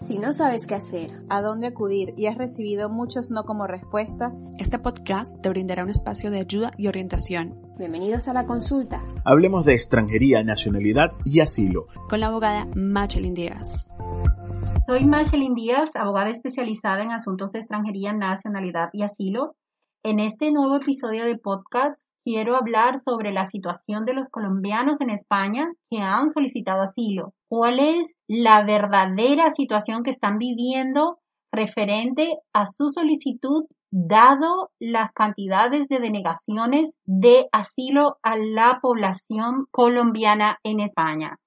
Si no sabes qué hacer, a dónde acudir y has recibido muchos no como respuesta, este podcast te brindará un espacio de ayuda y orientación. Bienvenidos a la consulta. Hablemos de extranjería, nacionalidad y asilo. Con la abogada Machelin Díaz. Soy Machelin Díaz, abogada especializada en asuntos de extranjería, nacionalidad y asilo. En este nuevo episodio de podcast quiero hablar sobre la situación de los colombianos en España que han solicitado asilo. ¿Cuál es la verdadera situación que están viviendo referente a su solicitud dado las cantidades de denegaciones de asilo a la población colombiana en España?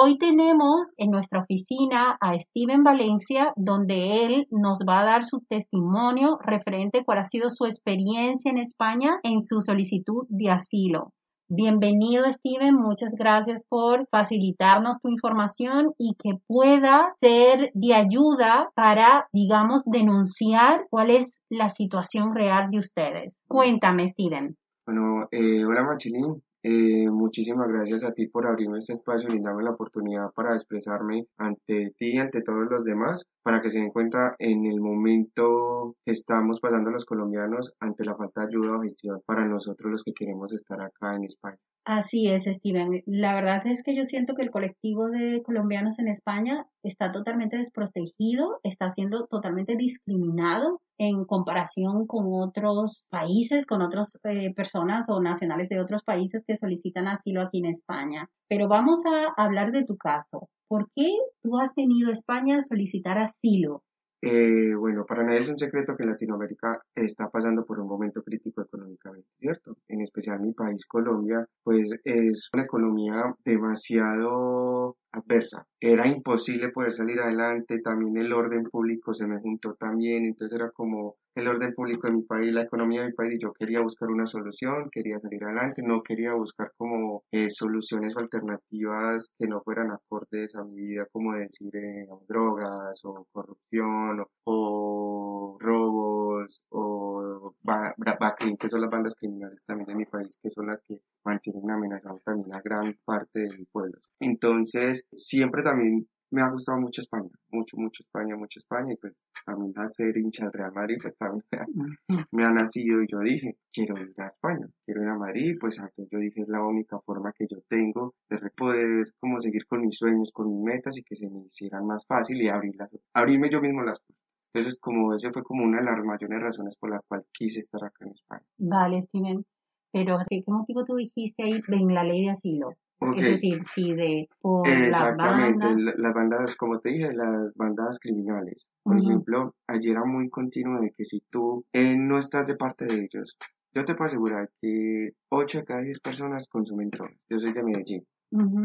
Hoy tenemos en nuestra oficina a Steven Valencia, donde él nos va a dar su testimonio referente a cuál ha sido su experiencia en España en su solicitud de asilo. Bienvenido Steven, muchas gracias por facilitarnos tu información y que pueda ser de ayuda para, digamos, denunciar cuál es la situación real de ustedes. Cuéntame, Steven. Bueno, eh, hola Machelín, eh, muchísimas gracias a ti por abrirme este espacio y darme la oportunidad para expresarme ante ti y ante todos los demás, para que se den cuenta en el momento que estamos pasando los colombianos ante la falta de ayuda o gestión para nosotros los que queremos estar acá en España. Así es, Steven. La verdad es que yo siento que el colectivo de colombianos en España está totalmente desprotegido, está siendo totalmente discriminado en comparación con otros países, con otras eh, personas o nacionales de otros países que solicitan asilo aquí en España. Pero vamos a hablar de tu caso. ¿Por qué tú has venido a España a solicitar asilo? Eh, bueno, para nadie es un secreto que Latinoamérica está pasando por un momento crítico económicamente, ¿cierto? En especial mi país, Colombia, pues es una economía demasiado adversa. Era imposible poder salir adelante, también el orden público se me juntó también, entonces era como el orden público de mi país, la economía de mi país, y yo quería buscar una solución, quería salir adelante, no quería buscar como eh, soluciones o alternativas que no fueran acordes a mi vida, como decir eh, drogas o corrupción o, robos o que son las bandas criminales también de mi país, que son las que mantienen amenazado también a gran parte del pueblo. Entonces, siempre también me ha gustado mucho España, mucho, mucho España, mucho España, y pues a mí nacer hincha del Real Madrid, pues también me ha nacido y yo dije, quiero ir a España, quiero ir a Madrid, pues aquí yo dije, es la única forma que yo tengo de poder como seguir con mis sueños, con mis metas y que se me hicieran más fácil y abrirlas, abrirme yo mismo las puertas. Entonces, como ese fue como una de las mayores razones por la cual quise estar acá en España. Vale, Steven. Pero, ¿qué motivo tú dijiste ahí en la ley de asilo? Es decir, sí, de Exactamente, las bandas. como te dije, las bandas criminales. Por ejemplo, ayer era muy continuo de que si tú eh, no estás de parte de ellos, yo te puedo asegurar que 8 de cada 10 personas consumen drogas. Yo soy de Medellín.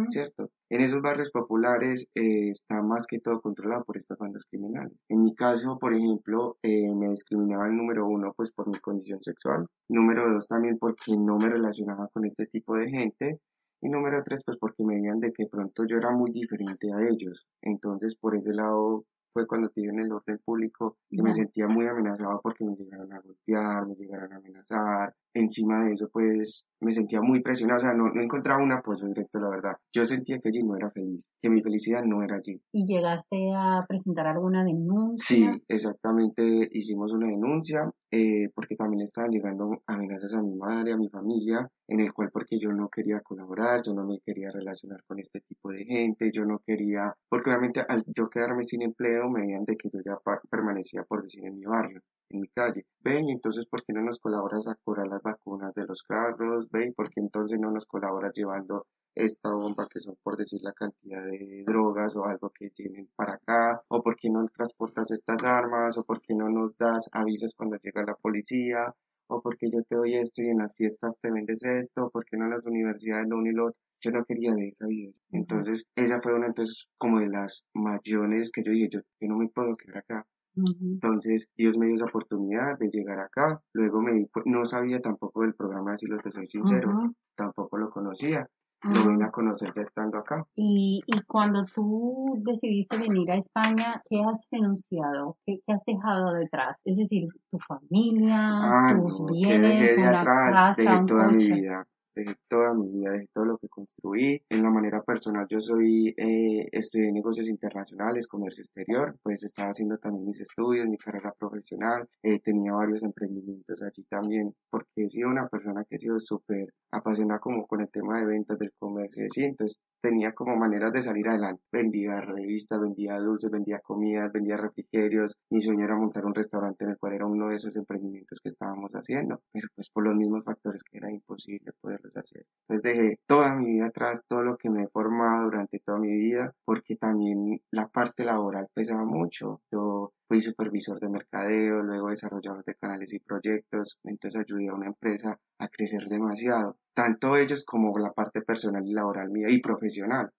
¿cierto? En esos barrios populares eh, está más que todo controlado por estas bandas criminales. En mi caso, por ejemplo, eh, me discriminaba el número uno pues por mi condición sexual, número dos también porque no me relacionaba con este tipo de gente y número tres, pues porque me veían de que pronto yo era muy diferente a ellos. Entonces, por ese lado, fue cuando te en el orden público que me sentía muy amenazado porque me llegaron a golpear, me llegaron a amenazar. Encima de eso, pues me sentía muy presionado, o sea, no, no encontraba un apoyo directo, la verdad. Yo sentía que allí no era feliz, que mi felicidad no era allí. ¿Y llegaste a presentar alguna denuncia? Sí, exactamente, hicimos una denuncia eh, porque también estaban llegando amenazas a mi madre, a mi familia, en el cual porque yo no quería colaborar, yo no me quería relacionar con este tipo de gente, yo no quería, porque obviamente al yo quedarme sin empleo me veían de que yo ya permanecía por decir en mi barrio, en mi calle. Ven, entonces, ¿por qué no nos colaboras a cobrar las vacunas de los carros? Ven, ¿por qué entonces no nos colaboras llevando esta bomba que son por decir la cantidad de drogas o algo que tienen para acá o por qué no transportas estas armas o por qué no nos das avisos cuando llega la policía o porque yo te doy esto y en las fiestas te vendes esto, o porque no en las universidades lo uno y lo otro. Yo no quería de esa vida. Entonces, esa fue una entonces como de las mayores que yo dije, yo, yo no me puedo quedar acá. Entonces, Dios me dio esa oportunidad de llegar acá. Luego me di, no sabía tampoco del programa, si lo te soy sincero, tampoco lo conocía. Lo vine a conocer ya estando acá. Y, y cuando tú decidiste venir a España, ¿qué has renunciado? ¿Qué, qué has dejado detrás? Es decir, tu familia, Ah, tus no, que bienes, dejé de una atrás, dejé casa, un toda mi vida, dejé toda mi vida, dejé todo lo que construí. En la manera personal, yo soy, eh, estudié negocios internacionales, comercio exterior, pues estaba haciendo también mis estudios, mi carrera profesional, eh, tenía varios emprendimientos allí también, porque he sido una persona que he sido súper apasionada como con el tema de ventas del comercio, y así, entonces tenía como maneras de salir adelante. Vendía revistas, vendía dulces, vendía comidas, vendía refrigerios. Mi sueño era montar un restaurante en el cual era uno de esos emprendimientos que estábamos haciendo, pero pues por los mismos factores que era imposible poderlos hacer. Entonces dejé toda mi vida atrás, todo lo que me he formado durante toda mi vida, porque también la parte laboral pesaba mucho. Yo fui supervisor de mercadeo, luego desarrollador de canales y proyectos, entonces ayudé a una empresa a crecer demasiado, tanto ellos como la parte personal y laboral mía y profesional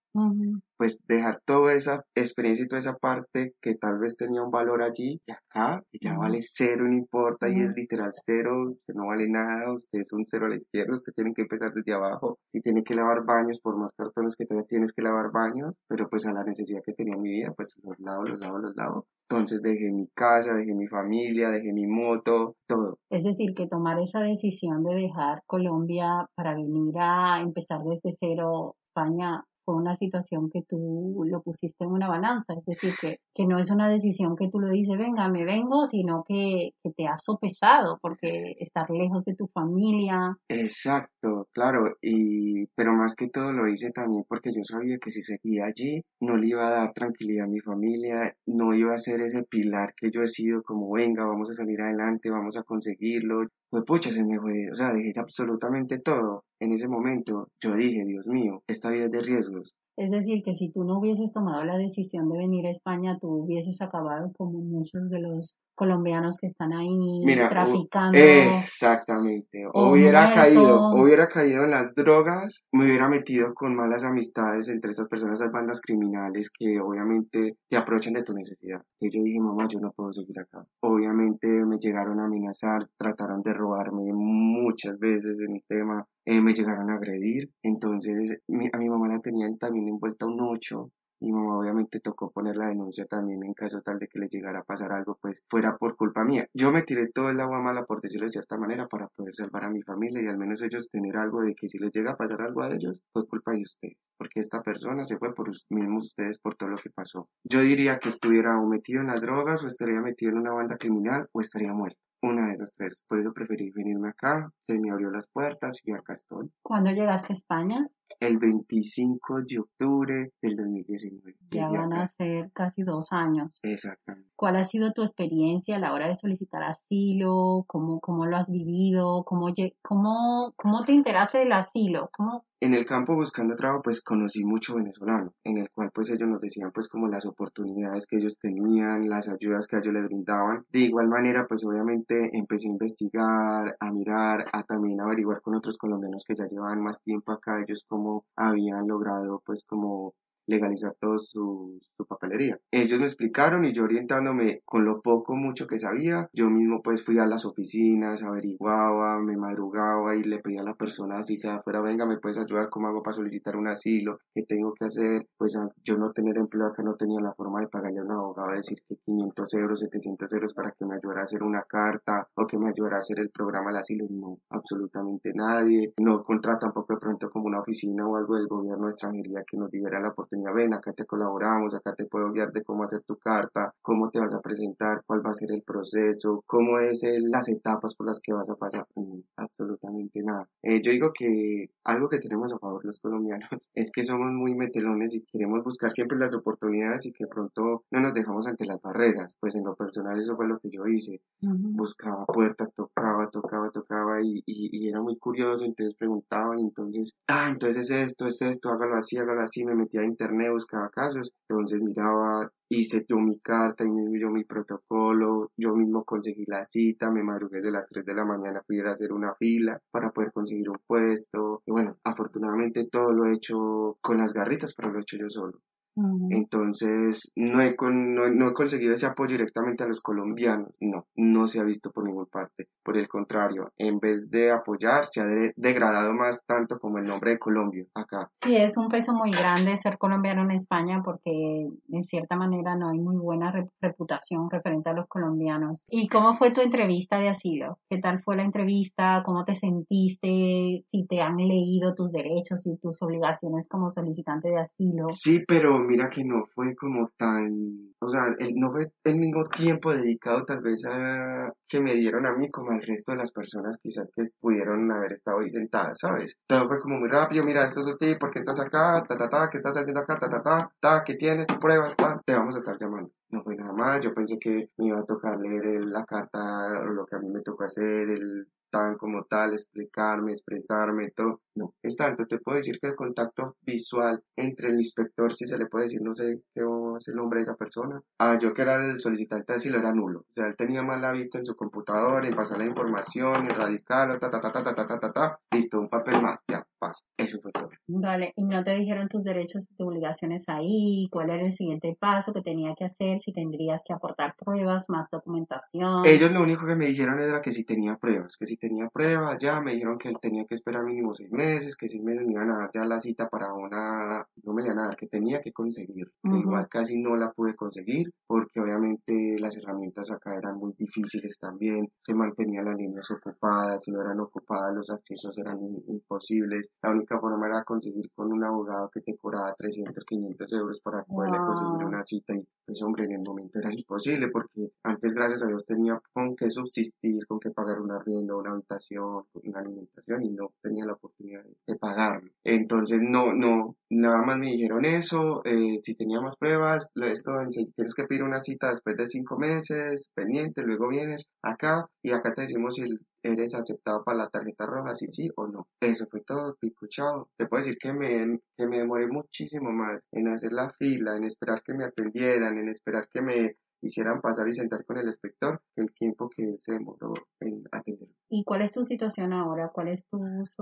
Pues dejar toda esa experiencia y toda esa parte que tal vez tenía un valor allí y acá ya vale cero, no importa, y es literal cero, usted no vale nada, usted es un cero a la izquierda, usted tiene que empezar desde abajo, y tiene que lavar baños, por más cartones que tenga, tienes que lavar baños, pero pues a la necesidad que tenía mi vida, pues los lavo, los lavo, los lavo. Entonces dejé mi casa, dejé mi familia, dejé mi moto, todo. Es decir, que tomar esa decisión de dejar Colombia para venir a empezar desde cero España fue una situación que tú lo pusiste en una balanza, es decir, que, que no es una decisión que tú lo dices, venga, me vengo, sino que, que te ha sopesado, porque estar lejos de tu familia, Exacto, claro, y pero más que todo lo hice también porque yo sabía que si seguía allí no le iba a dar tranquilidad a mi familia, no iba a ser ese pilar que yo he sido como venga, vamos a salir adelante, vamos a conseguirlo. Pues pucha, se me fue, o sea, dejé absolutamente todo. En ese momento yo dije, Dios mío, esta vida es de riesgos. Es decir, que si tú no hubieses tomado la decisión de venir a España, tú hubieses acabado como muchos de los colombianos que están ahí Mira, traficando. exactamente, o hubiera caído, hubiera caído en las drogas, me hubiera metido con malas amistades entre esas personas, esas bandas criminales que obviamente te aprovechan de tu necesidad. Y yo dije, mamá, yo no puedo seguir acá. Obviamente me llegaron a amenazar, trataron de robarme muchas veces en el tema, eh, me llegaron a agredir, entonces mi- a mi mamá la tenían también envuelta un ocho. Mi mamá obviamente tocó poner la denuncia también en caso tal de que le llegara a pasar algo, pues fuera por culpa mía. Yo me tiré todo el agua mala, por decirlo de cierta manera, para poder salvar a mi familia y al menos ellos tener algo de que si les llega a pasar algo a ellos, fue culpa de usted, porque esta persona se fue por mismos ustedes por todo lo que pasó. Yo diría que estuviera o metido en las drogas, o estaría metido en una banda criminal, o estaría muerto. Una de esas tres. Por eso preferí venirme acá, se me abrió las puertas y acá estoy. ¿Cuándo llegaste a España? El 25 de octubre del 2019. Ya van acá. a ser casi dos años. Exactamente. ¿Cuál ha sido tu experiencia a la hora de solicitar asilo? ¿Cómo, cómo lo has vivido? ¿Cómo, cómo, cómo te enteraste del asilo? ¿Cómo? En el campo buscando trabajo, pues conocí mucho venezolano, en el cual pues ellos nos decían pues como las oportunidades que ellos tenían, las ayudas que ellos les brindaban. De igual manera, pues obviamente empecé a investigar, a mirar, a también averiguar con otros colombianos que ya llevaban más tiempo acá, ellos cómo habían logrado pues como legalizar todo su, su papelería. Ellos me explicaron y yo orientándome con lo poco mucho que sabía, yo mismo pues fui a las oficinas, averiguaba, me madrugaba y le pedía a la persona si sea afuera, venga, me puedes ayudar, cómo hago para solicitar un asilo, qué tengo que hacer, pues al yo no tener empleo acá no tenía la forma de pagarle a un abogado, decir que 500 euros, 700 euros para que me ayudara a hacer una carta o que me ayudara a hacer el programa del asilo, no, absolutamente nadie, no contrata tampoco de pronto como una oficina o algo del gobierno de extranjería que nos diera la oportunidad, acá te colaboramos, acá te puedo guiar de cómo hacer tu carta, cómo te vas a presentar, cuál va a ser el proceso, cómo es las etapas por las que vas a pasar, Mm, absolutamente nada. Eh, yo digo que algo que tenemos a favor los colombianos es que somos muy metelones y queremos buscar siempre las oportunidades y que pronto no nos dejamos ante las barreras, pues en lo personal eso fue lo que yo hice, buscaba puertas, tocaba, tocaba, tocaba y, y, y era muy curioso, entonces preguntaban, entonces, ah, entonces es esto, es esto, hágalo así, hágalo así, me metía a internet, buscaba casos, entonces miraba, hice yo mi carta, y yo mi protocolo, yo mismo conseguí la cita, me madrugué de las 3 de la mañana, fui a hacer una fila para poder conseguir un puesto, y bueno, afortunadamente todo lo he hecho con las garritas, pero lo he hecho yo solo. Entonces, no he, no, he conseguido ese apoyo directamente a los colombianos. No, no se ha visto por ninguna parte. Por el contrario, en vez de apoyar, se ha degradado más tanto como el nombre de Colombia acá. Sí, es un peso muy grande ser colombiano en España porque de cierta manera no hay muy buena reputación referente a los colombianos. ¿Y cómo fue tu entrevista de asilo? ¿Qué tal fue la entrevista? ¿Cómo te sentiste? Si te han leído tus derechos y tus obligaciones como solicitante de asilo. Sí, pero mira que no fue como tan, o sea, no fue el mismo tiempo dedicado tal vez a que me dieron a mí como al resto de las personas quizás que pudieron haber estado ahí sentadas, ¿sabes? Todo fue como muy rápido, mira, esto es ti, ¿por qué estás acá? Ta, ta, ta, ¿qué estás haciendo acá? Ta, ta, ta, ta, ¿qué tienes? ¿Qué pruebas? Ta, te vamos a estar llamando. No fue nada más, yo pensé que me iba a tocar leer la carta, lo que a mí me tocó hacer, el tan como tal, explicarme, expresarme, todo. No, es tanto, te puedo decir que el contacto visual entre el inspector, si se le puede decir, no sé qué es el nombre de esa persona, a yo que era el solicitante de asilo era nulo. O sea, él tenía más la vista en su computador, en pasar la información, en radicarlo, ta, ta, ta, ta, ta, ta, ta, ta, ta, listo, un papel más, ya, pasa. Eso fue todo. Vale, y no te dijeron tus derechos y tus obligaciones ahí, cuál era el siguiente paso que tenía que hacer, si tendrías que aportar pruebas, más documentación. Ellos lo único que me dijeron era que si tenía pruebas, que si tenía pruebas, ya me dijeron que él tenía que esperar mínimo seis meses que seis meses me iban a dar ya la cita para una, no me iban a dar, que tenía que conseguir, que igual casi no la pude conseguir, porque obviamente las herramientas acá eran muy difíciles también, se mantenían las líneas ocupadas, si no eran ocupadas los accesos eran imposibles, la única forma era conseguir con un abogado que te cobraba 300, 500 euros para poderle conseguir una cita y pues hombre, en el momento era imposible porque antes gracias a Dios tenía con qué subsistir, con qué pagar un arriendo, una habitación, una alimentación y no tenía la oportunidad de pagarlo. Entonces, no, no, nada más me dijeron eso, eh, si tenía más pruebas, esto, tienes que pedir una cita después de cinco meses, pendiente, luego vienes acá y acá te decimos si eres aceptado para la tarjeta roja, si sí o no. Eso fue todo, picuchado. Te puedo decir que me, que me demoré muchísimo más en hacer la fila, en esperar que me atendieran, en esperar que me hicieran pasar y sentar con el inspector el tiempo que se demoró en atender. ¿Y cuál es tu situación ahora? ¿Cuál es tu,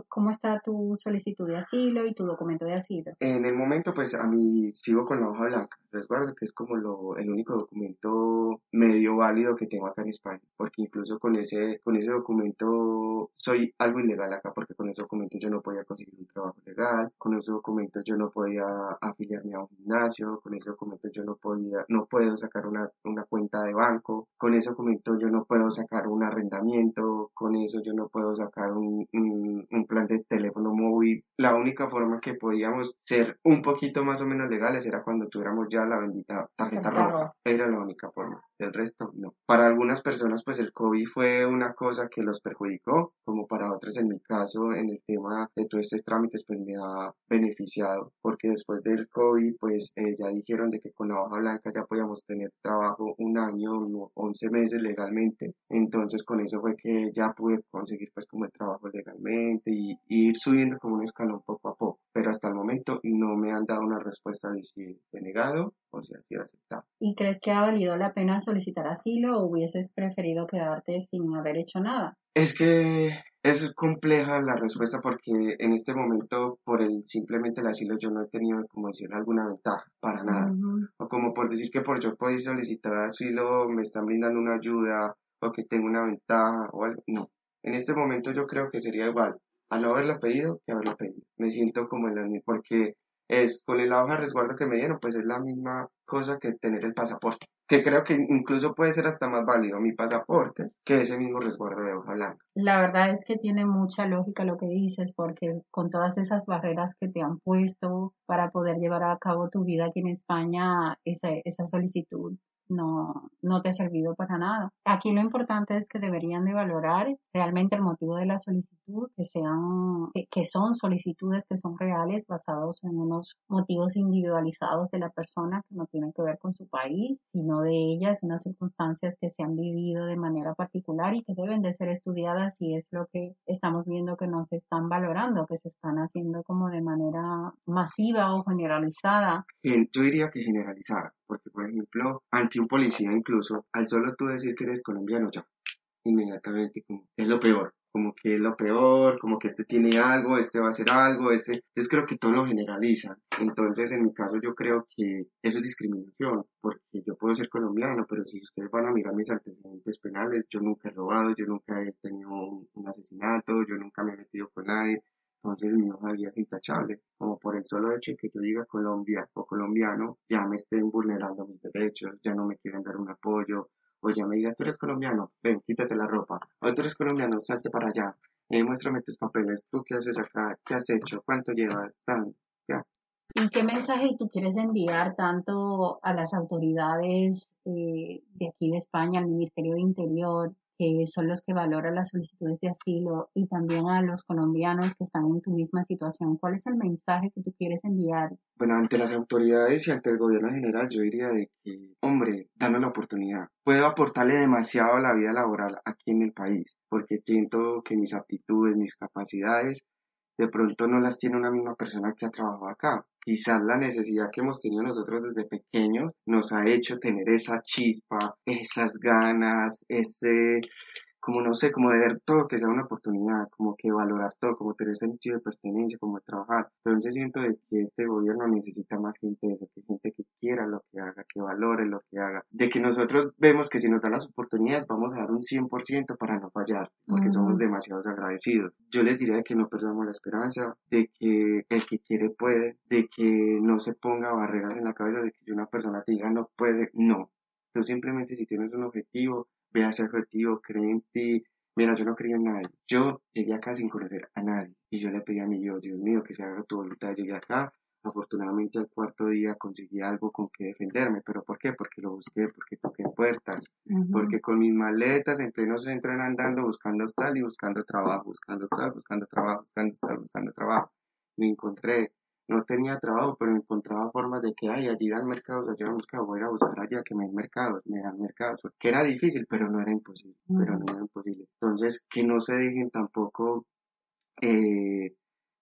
¿Cómo está tu solicitud de asilo y tu documento de asilo? En el momento, pues a mí sigo con la hoja blanca, resguardo, que es como lo, el único documento medio válido que tengo acá en España, porque incluso con ese, con ese documento soy algo ilegal acá, porque con ese documento yo no podía conseguir un trabajo legal, con ese documento yo no podía afiliarme a un gimnasio, con ese documento yo no podía, no puedo sacar una, una cuenta de banco, con ese documento yo no puedo sacar un arrendamiento, con eso yo no puedo sacar un, un, plan de teléfono móvil. La única forma que podíamos ser un poquito más o menos legales era cuando tuviéramos ya la bendita tarjeta roja. Era la única forma. Del resto, no. Para algunas personas, pues el COVID fue una cosa que los perjudicó, como para otras, en mi caso, en el tema de todos estos trámites, pues me ha beneficiado, porque después del COVID, pues eh, ya dijeron de que con la hoja blanca ya podíamos tener trabajo un año, 11 meses legalmente. Entonces, con eso fue que ya pude conseguir, pues, como el trabajo legalmente y, ir subiendo como un escalón poco a poco. Pero hasta el momento no me han dado una respuesta de si denegado o si ha sido aceptado. ¿Y crees que ha valido la pena solicitar asilo o hubieses preferido quedarte sin haber hecho nada? Es que es compleja la respuesta porque en este momento por el simplemente el asilo yo no he tenido como decir alguna ventaja para nada. O como por decir que por yo puedo solicitar asilo me están brindando una ayuda o que tengo una ventaja o algo no. En este momento yo creo que sería igual a no haberlo pedido que haberlo pedido. Me siento como en la porque es con el hoja de resguardo que me dieron pues es la misma cosa que tener el pasaporte que creo que incluso puede ser hasta más válido mi pasaporte que ese mismo resguardo de hoja blanca. La verdad es que tiene mucha lógica lo que dices, porque con todas esas barreras que te han puesto para poder llevar a cabo tu vida aquí en España, esa, esa solicitud no, no te ha servido para nada. Aquí lo importante es que deberían de valorar realmente el motivo de la solicitud, que sean, que, son solicitudes que son reales, basados en unos motivos individualizados de la persona que no tienen que ver con su país, sino de ellas, unas circunstancias que se han vivido de manera particular y que deben de ser estudiadas y es lo que estamos viendo que no se están valorando, que se están haciendo como de manera masiva o generalizada. Yo diría que generalizar, porque por ejemplo, ante un policía incluso, al solo tú decir que eres colombiano, ya, inmediatamente como, es lo peor, como que es lo peor, como que este tiene algo, este va a hacer algo, este, entonces creo que todo lo generaliza. Entonces, en mi caso, yo creo que eso es discriminación, porque yo puedo ser colombiano, pero si ustedes van a mirar mis antecedentes penales, yo nunca he robado, yo nunca he tenido un asesinato, yo nunca me he metido con nadie, entonces mi hoja de vida es intachable, como por el solo hecho de que yo diga Colombia o colombiano, ya me estén vulnerando mis derechos, ya no me quieren dar un apoyo, o ya me digan, tú eres colombiano, ven, quítate la ropa, o tú eres colombiano, salte para allá, eh, muéstrame tus papeles, tú qué haces acá, qué has hecho, cuánto llevas, tan, ya. ¿Y qué mensaje tú quieres enviar tanto a las autoridades eh, de aquí de España, al Ministerio de Interior, que son los que valoran las solicitudes de asilo y también a los colombianos que están en tu misma situación. ¿Cuál es el mensaje que tú quieres enviar? Bueno, ante las autoridades y ante el gobierno en general, yo diría de que, hombre, dame la oportunidad. Puedo aportarle demasiado a la vida laboral aquí en el país, porque siento que mis aptitudes, mis capacidades, de pronto no las tiene una misma persona que ha trabajado acá. Quizás la necesidad que hemos tenido nosotros desde pequeños nos ha hecho tener esa chispa, esas ganas, ese como no sé, como de ver todo que sea una oportunidad, como que valorar todo, como tener sentido de pertenencia, como trabajar. Entonces siento de que este gobierno necesita más gente de que gente que quiera lo que haga, que valore lo que haga, de que nosotros vemos que si nos dan las oportunidades vamos a dar un 100% para no fallar, porque somos demasiados agradecidos. Yo les diría de que no perdamos la esperanza, de que el que quiere puede, de que no se ponga barreras en la cabeza de que si una persona te diga no puede, no. Tú simplemente si tienes un objetivo, ve a ese objetivo, cree en ti. Mira, yo no creía en nadie. Yo llegué acá sin conocer a nadie. Y yo le pedí a mi Dios, Dios mío, que se haga tu voluntad. Llegué acá. Afortunadamente al cuarto día conseguí algo con que defenderme. ¿Pero por qué? Porque lo busqué, porque toqué puertas. Porque con mis maletas en pleno centro andando buscando tal y buscando trabajo, buscando tal, buscando trabajo, buscando tal, buscando trabajo. Me encontré no tenía trabajo, pero encontraba formas de que, ay, allí dan mercados, allá dan mercados, voy a ir a buscar allá que me den mercados, me dan mercados, que era difícil, pero no era imposible, pero no era imposible. Entonces, que no se dejen tampoco eh,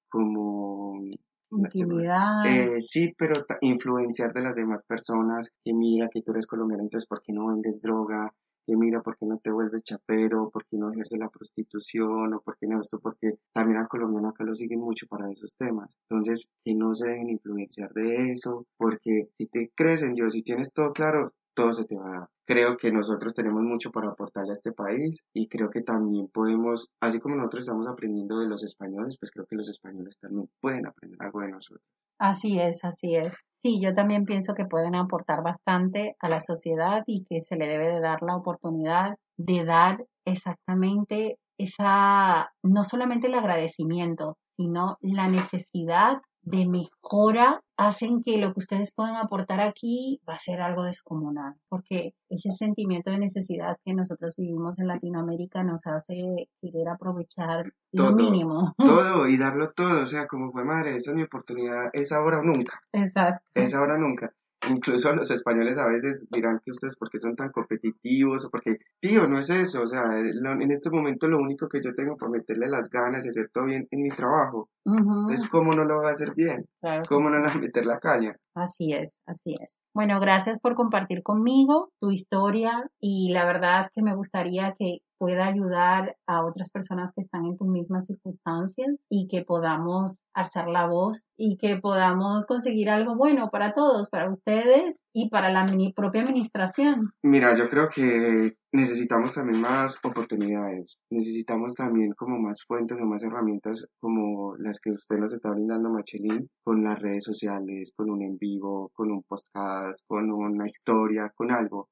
como intimidad. Eh, sí, pero influenciar de las demás personas, que mira que tú eres colombiano, entonces ¿por qué no vendes droga? Que mira, ¿por qué no te vuelves chapero? ¿Por qué no ejerces la prostitución? ¿O por qué no esto? Porque también al colombiano acá lo siguen mucho para esos temas. Entonces, que no se dejen influenciar de eso, porque si te crees en Dios, si tienes todo claro, todo se te va a dar. Creo que nosotros tenemos mucho para aportarle a este país y creo que también podemos, así como nosotros estamos aprendiendo de los españoles, pues creo que los españoles también pueden aprender algo de nosotros. Así es, así es. Sí, yo también pienso que pueden aportar bastante a la sociedad y que se le debe de dar la oportunidad de dar exactamente esa, no solamente el agradecimiento, sino la necesidad de mejora hacen que lo que ustedes puedan aportar aquí va a ser algo descomunal, porque ese sentimiento de necesidad que nosotros vivimos en Latinoamérica nos hace querer aprovechar lo mínimo. Todo y darlo todo, o sea, como fue madre, esa es mi oportunidad, es ahora o nunca. Exacto. Es ahora o nunca incluso los españoles a veces dirán que ustedes porque son tan competitivos o porque, tío, no es eso, o sea, en este momento lo único que yo tengo para meterle las ganas y hacer todo bien en mi trabajo. Entonces, ¿cómo no lo va a hacer bien? ¿Cómo no le a meter la caña? Así es, así es. Bueno, gracias por compartir conmigo tu historia y la verdad que me gustaría que pueda ayudar a otras personas que están en tus mismas circunstancias y que podamos alzar la voz y que podamos conseguir algo bueno para todos, para ustedes y para la propia administración. Mira, yo creo que necesitamos también más oportunidades, necesitamos también como más fuentes o más herramientas como las que usted nos está brindando, Machelin, con las redes sociales, con un en vivo, con un podcast, con una historia, con algo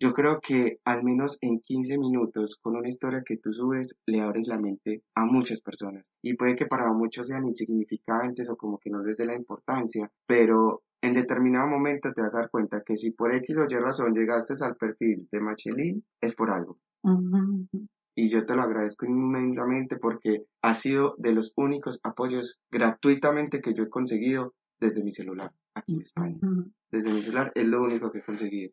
yo creo que al menos en 15 minutos con una historia que tú subes le abres la mente a muchas personas. Y puede que para muchos sean insignificantes o como que no les dé la importancia, pero en determinado momento te vas a dar cuenta que si por X o Y razón llegaste al perfil de Machelin, es por algo. Y yo te lo agradezco inmensamente porque ha sido de los únicos apoyos gratuitamente que yo he conseguido desde mi celular aquí en España. Desde mi celular es lo único que he conseguido.